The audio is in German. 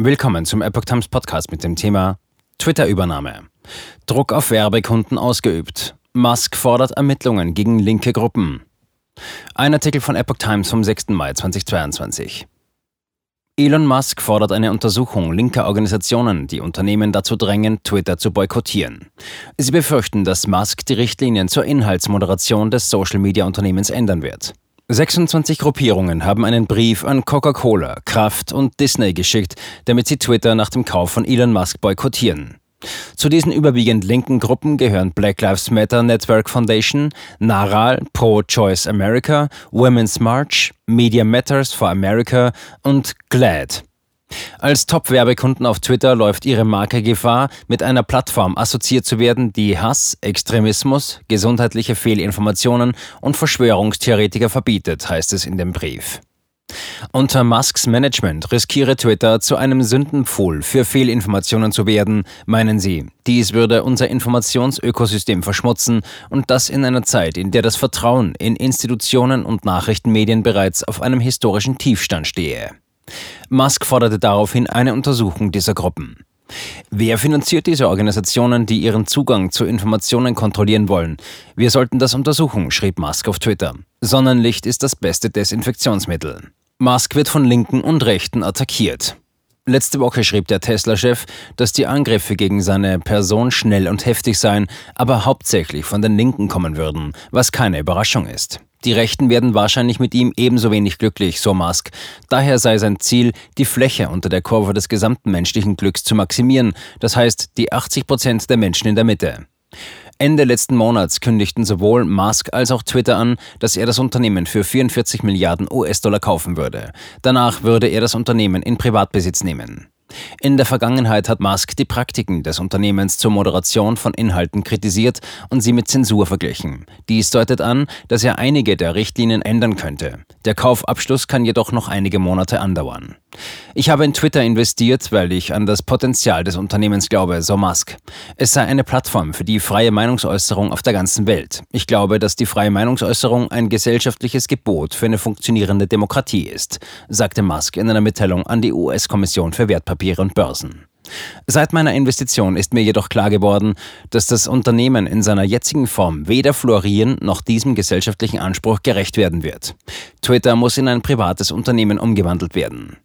Willkommen zum Epoch Times Podcast mit dem Thema Twitter-Übernahme. Druck auf Werbekunden ausgeübt. Musk fordert Ermittlungen gegen linke Gruppen. Ein Artikel von Epoch Times vom 6. Mai 2022. Elon Musk fordert eine Untersuchung linker Organisationen, die Unternehmen dazu drängen, Twitter zu boykottieren. Sie befürchten, dass Musk die Richtlinien zur Inhaltsmoderation des Social-Media-Unternehmens ändern wird. 26 Gruppierungen haben einen Brief an Coca-Cola, Kraft und Disney geschickt, damit sie Twitter nach dem Kauf von Elon Musk boykottieren. Zu diesen überwiegend linken Gruppen gehören Black Lives Matter Network Foundation, NARAL, Pro-Choice America, Women's March, Media Matters for America und GLAD. Als Top-Werbekunden auf Twitter läuft ihre Marke Gefahr, mit einer Plattform assoziiert zu werden, die Hass, Extremismus, gesundheitliche Fehlinformationen und Verschwörungstheoretiker verbietet, heißt es in dem Brief. Unter Musks Management riskiere Twitter zu einem Sündenpfuhl für Fehlinformationen zu werden, meinen sie. Dies würde unser Informationsökosystem verschmutzen und das in einer Zeit, in der das Vertrauen in Institutionen und Nachrichtenmedien bereits auf einem historischen Tiefstand stehe. Musk forderte daraufhin eine Untersuchung dieser Gruppen. Wer finanziert diese Organisationen, die ihren Zugang zu Informationen kontrollieren wollen? Wir sollten das untersuchen, schrieb Musk auf Twitter. Sonnenlicht ist das beste Desinfektionsmittel. Musk wird von Linken und Rechten attackiert. Letzte Woche schrieb der Tesla-Chef, dass die Angriffe gegen seine Person schnell und heftig seien, aber hauptsächlich von den Linken kommen würden, was keine Überraschung ist. Die Rechten werden wahrscheinlich mit ihm ebenso wenig glücklich, so Musk. Daher sei sein Ziel, die Fläche unter der Kurve des gesamten menschlichen Glücks zu maximieren, das heißt die 80 Prozent der Menschen in der Mitte. Ende letzten Monats kündigten sowohl Musk als auch Twitter an, dass er das Unternehmen für 44 Milliarden US-Dollar kaufen würde. Danach würde er das Unternehmen in Privatbesitz nehmen. In der Vergangenheit hat Musk die Praktiken des Unternehmens zur Moderation von Inhalten kritisiert und sie mit Zensur verglichen. Dies deutet an, dass er einige der Richtlinien ändern könnte. Der Kaufabschluss kann jedoch noch einige Monate andauern. Ich habe in Twitter investiert, weil ich an das Potenzial des Unternehmens glaube, so Musk. Es sei eine Plattform für die freie Meinungsäußerung auf der ganzen Welt. Ich glaube, dass die freie Meinungsäußerung ein gesellschaftliches Gebot für eine funktionierende Demokratie ist, sagte Musk in einer Mitteilung an die US-Kommission für Wertpapiere und Börsen. Seit meiner Investition ist mir jedoch klar geworden, dass das Unternehmen in seiner jetzigen Form weder florieren noch diesem gesellschaftlichen Anspruch gerecht werden wird. Twitter muss in ein privates Unternehmen umgewandelt werden.